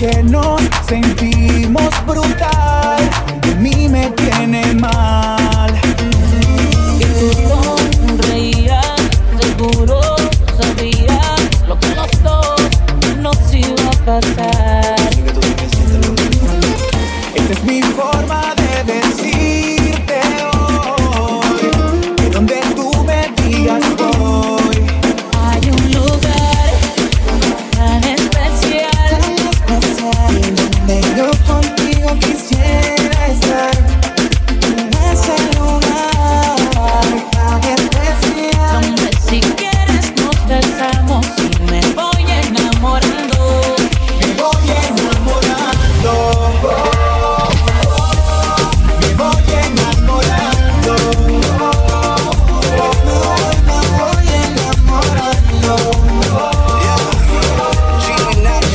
que nos sentimos brutal. De mí me tiene mal.